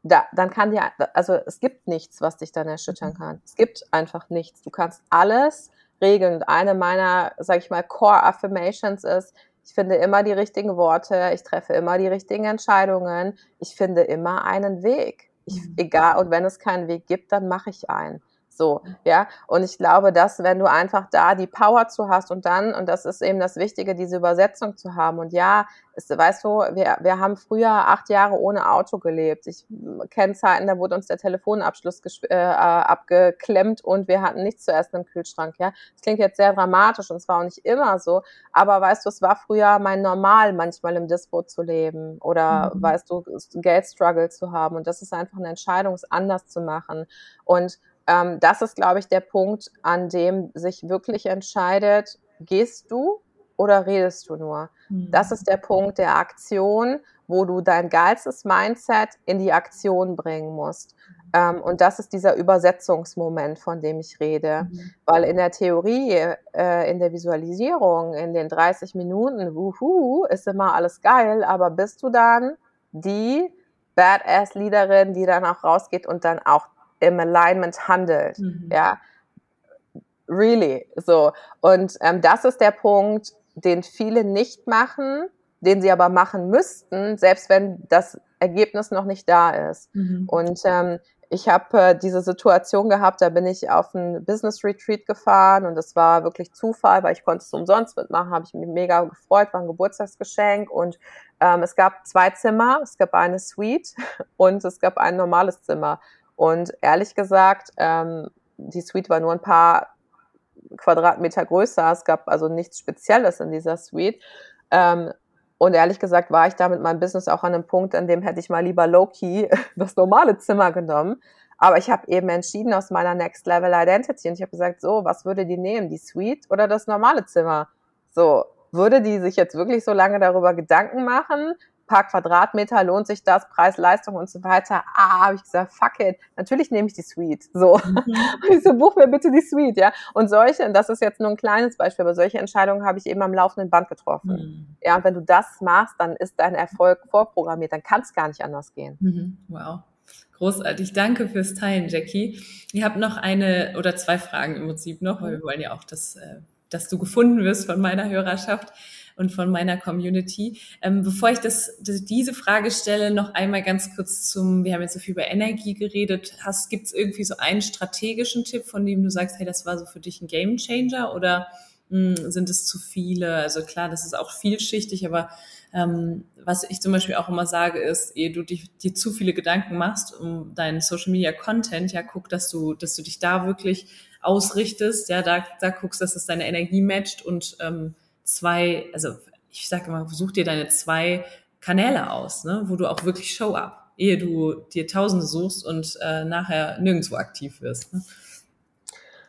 da, dann kann dir, also es gibt nichts, was dich dann erschüttern mhm. kann. Es gibt einfach nichts. Du kannst alles regeln. Und eine meiner, sag ich mal, Core Affirmations ist, ich finde immer die richtigen Worte, ich treffe immer die richtigen Entscheidungen, ich finde immer einen Weg. Ich, mhm. egal, und wenn es keinen Weg gibt, dann mache ich einen. So, ja. Und ich glaube, dass wenn du einfach da die Power zu hast und dann, und das ist eben das Wichtige, diese Übersetzung zu haben. Und ja, ist, weißt du, wir, wir haben früher acht Jahre ohne Auto gelebt. Ich kenne Zeiten, da wurde uns der Telefonabschluss äh, abgeklemmt und wir hatten nichts zu essen im Kühlschrank, ja. Das klingt jetzt sehr dramatisch und es war auch nicht immer so. Aber weißt du, es war früher mein Normal, manchmal im Dispo zu leben oder, mhm. weißt du, Geldstruggle zu haben. Und das ist einfach eine Entscheidung, es anders zu machen. Und ähm, das ist, glaube ich, der Punkt, an dem sich wirklich entscheidet, gehst du oder redest du nur? Mhm. Das ist der Punkt der Aktion, wo du dein geilstes Mindset in die Aktion bringen musst. Ähm, und das ist dieser Übersetzungsmoment, von dem ich rede. Mhm. Weil in der Theorie, äh, in der Visualisierung, in den 30 Minuten, wuhu, ist immer alles geil, aber bist du dann die Badass-Leaderin, die dann auch rausgeht und dann auch im Alignment handelt. Mhm. Ja, really, so. Und ähm, das ist der Punkt, den viele nicht machen, den sie aber machen müssten, selbst wenn das Ergebnis noch nicht da ist. Mhm. Und ähm, ich habe äh, diese Situation gehabt, da bin ich auf ein Business Retreat gefahren und das war wirklich Zufall, weil ich konnte es umsonst mitmachen, habe ich mich mega gefreut, war ein Geburtstagsgeschenk und ähm, es gab zwei Zimmer, es gab eine Suite (laughs) und es gab ein normales Zimmer. Und ehrlich gesagt, ähm, die Suite war nur ein paar Quadratmeter größer, es gab also nichts Spezielles in dieser Suite. Ähm, und ehrlich gesagt war ich da mit meinem Business auch an einem Punkt, an dem hätte ich mal lieber low-key (laughs) das normale Zimmer genommen. Aber ich habe eben entschieden aus meiner Next Level Identity und ich habe gesagt, so, was würde die nehmen? Die Suite oder das normale Zimmer? So, würde die sich jetzt wirklich so lange darüber Gedanken machen? Paar Quadratmeter, lohnt sich das, Preis, Leistung und so weiter. Ah, habe ich gesagt, fuck it, natürlich nehme ich die Suite. So, mhm. (laughs) ich so, buch mir bitte die Suite, ja. Und solche, und das ist jetzt nur ein kleines Beispiel, aber solche Entscheidungen habe ich eben am laufenden Band getroffen. Mhm. Ja, und wenn du das machst, dann ist dein Erfolg vorprogrammiert, dann kann es gar nicht anders gehen. Mhm. Wow. Großartig, danke fürs Teilen, Jackie. Ihr habt noch eine oder zwei Fragen im Prinzip noch, weil wir wollen ja auch, dass, äh, dass du gefunden wirst von meiner Hörerschaft und von meiner Community. Ähm, bevor ich das, das, diese Frage stelle, noch einmal ganz kurz zum, wir haben jetzt so viel über Energie geredet. Hast, gibt es irgendwie so einen strategischen Tipp, von dem du sagst, hey, das war so für dich ein Game Changer oder mh, hm, sind es zu viele? Also klar, das ist auch vielschichtig, aber ähm, was ich zum Beispiel auch immer sage, ist, ehe du dich, dir zu viele Gedanken machst um deinen Social Media Content, ja, guck, dass du, dass du dich da wirklich ausrichtest, ja, da, da guckst, dass es deine Energie matcht und ähm, zwei, also ich sage immer, such dir deine zwei Kanäle aus, ne, wo du auch wirklich Show up, ehe du dir Tausende suchst und äh, nachher nirgendwo aktiv wirst. Ne?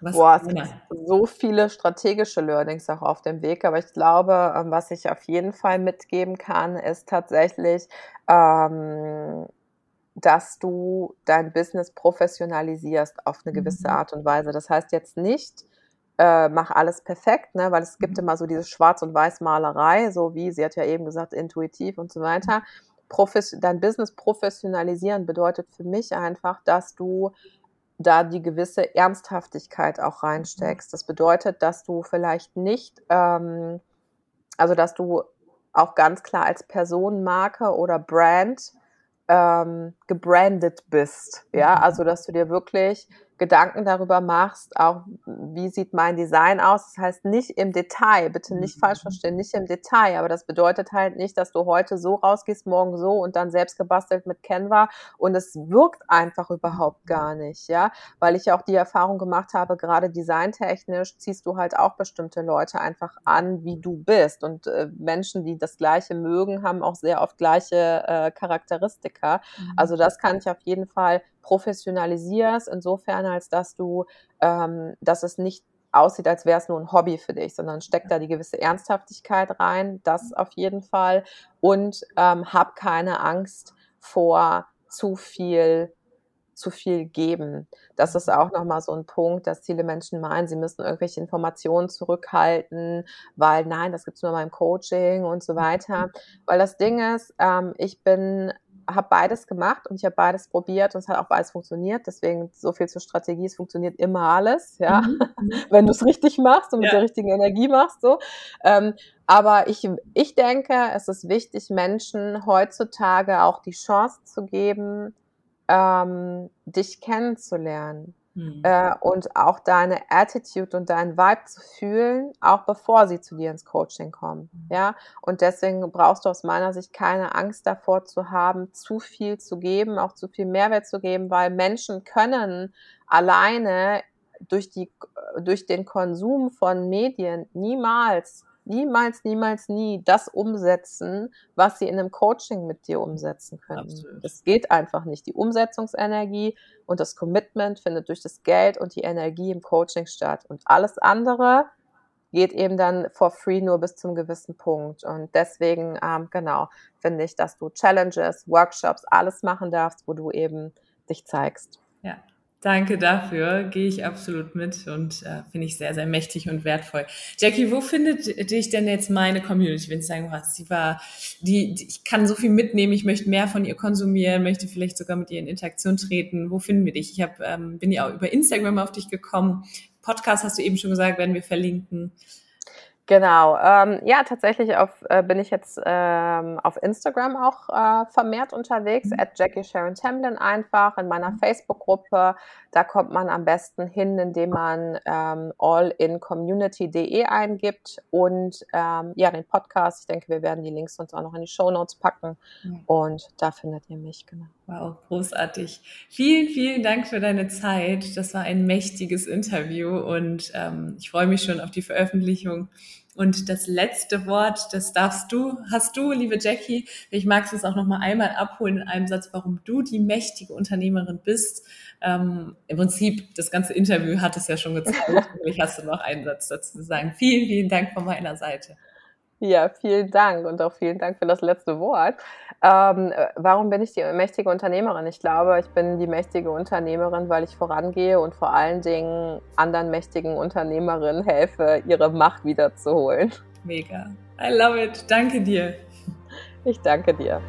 Was, Boah, es gibt so viele strategische Learnings auch auf dem Weg, aber ich glaube, ähm, was ich auf jeden Fall mitgeben kann, ist tatsächlich, ähm, dass du dein Business professionalisierst auf eine gewisse mhm. Art und Weise. Das heißt jetzt nicht, äh, mach alles perfekt, ne? weil es gibt mhm. immer so diese Schwarz- und Weiß-Malerei, so wie, sie hat ja eben gesagt, intuitiv und so weiter. Profes dein Business professionalisieren bedeutet für mich einfach, dass du da die gewisse Ernsthaftigkeit auch reinsteckst. Das bedeutet, dass du vielleicht nicht, ähm, also dass du auch ganz klar als Personenmarke oder Brand ähm, gebrandet bist. Ja, mhm. also dass du dir wirklich Gedanken darüber machst, auch wie sieht mein Design aus. Das heißt nicht im Detail, bitte nicht falsch mhm. verstehen, nicht im Detail, aber das bedeutet halt nicht, dass du heute so rausgehst, morgen so und dann selbst gebastelt mit Canva und es wirkt einfach überhaupt gar nicht, ja, weil ich auch die Erfahrung gemacht habe, gerade designtechnisch ziehst du halt auch bestimmte Leute einfach an, wie du bist und äh, Menschen, die das Gleiche mögen, haben auch sehr oft gleiche äh, Charakteristika. Mhm. Also das kann ich auf jeden Fall professionalisierst, insofern als dass du, ähm, dass es nicht aussieht, als wäre es nur ein Hobby für dich, sondern steckt da die gewisse Ernsthaftigkeit rein, das auf jeden Fall. Und ähm, hab keine Angst vor zu viel zu viel geben. Das ist auch nochmal so ein Punkt, dass viele Menschen meinen, sie müssen irgendwelche Informationen zurückhalten, weil nein, das gibt's nur beim Coaching und so weiter. Weil das Ding ist, ähm, ich bin habe beides gemacht und ich habe beides probiert und es hat auch beides funktioniert. Deswegen so viel zur Strategie, es funktioniert immer alles, ja, mhm. (laughs) mhm. wenn du es richtig machst und mit ja. der richtigen Energie machst. So. Ähm, aber ich, ich denke, es ist wichtig, Menschen heutzutage auch die Chance zu geben, ähm, dich kennenzulernen. Mhm. Äh, und auch deine Attitude und deinen Vibe zu fühlen, auch bevor sie zu dir ins Coaching kommen. Mhm. Ja, und deswegen brauchst du aus meiner Sicht keine Angst davor zu haben, zu viel zu geben, auch zu viel Mehrwert zu geben, weil Menschen können alleine durch die, durch den Konsum von Medien niemals niemals, niemals, nie das umsetzen, was sie in einem Coaching mit dir umsetzen können. Absolut. Das geht einfach nicht. Die Umsetzungsenergie und das Commitment findet durch das Geld und die Energie im Coaching statt. Und alles andere geht eben dann for free nur bis zum gewissen Punkt. Und deswegen, ähm, genau, finde ich, dass du Challenges, Workshops, alles machen darfst, wo du eben dich zeigst. Ja, Danke dafür, gehe ich absolut mit und äh, finde ich sehr, sehr mächtig und wertvoll. Jackie, wo findet dich denn jetzt meine Community, wenn du sagen was? Sie war, die, die, ich kann so viel mitnehmen, ich möchte mehr von ihr konsumieren, möchte vielleicht sogar mit ihr in Interaktion treten. Wo finden wir dich? Ich hab, ähm, bin ja auch über Instagram auf dich gekommen, Podcast hast du eben schon gesagt, werden wir verlinken. Genau, ähm, ja, tatsächlich auf, äh, bin ich jetzt ähm, auf Instagram auch äh, vermehrt unterwegs, mhm. at Jackie Sharon Tamlin einfach, in meiner mhm. Facebook-Gruppe. Da kommt man am besten hin, indem man ähm, allincommunity.de eingibt und ähm, ja, den Podcast. Ich denke, wir werden die Links sonst auch noch in die Show Notes packen mhm. und da findet ihr mich, genau. Wow, großartig. Vielen, vielen Dank für deine Zeit. Das war ein mächtiges Interview und ähm, ich freue mich schon auf die Veröffentlichung. Und das letzte Wort, das darfst du, hast du, liebe Jackie. Ich mag es auch noch mal einmal abholen in einem Satz, warum du die mächtige Unternehmerin bist. Ähm, Im Prinzip, das ganze Interview hat es ja schon gezeigt. (laughs) Vielleicht hast du noch einen Satz dazu zu sagen. Vielen, vielen Dank von meiner Seite. Ja, vielen Dank und auch vielen Dank für das letzte Wort. Ähm, äh, warum bin ich die mächtige Unternehmerin? Ich glaube, ich bin die mächtige Unternehmerin, weil ich vorangehe und vor allen Dingen anderen mächtigen Unternehmerinnen helfe, ihre Macht wiederzuholen. Mega. I love it. Danke dir. Ich danke dir.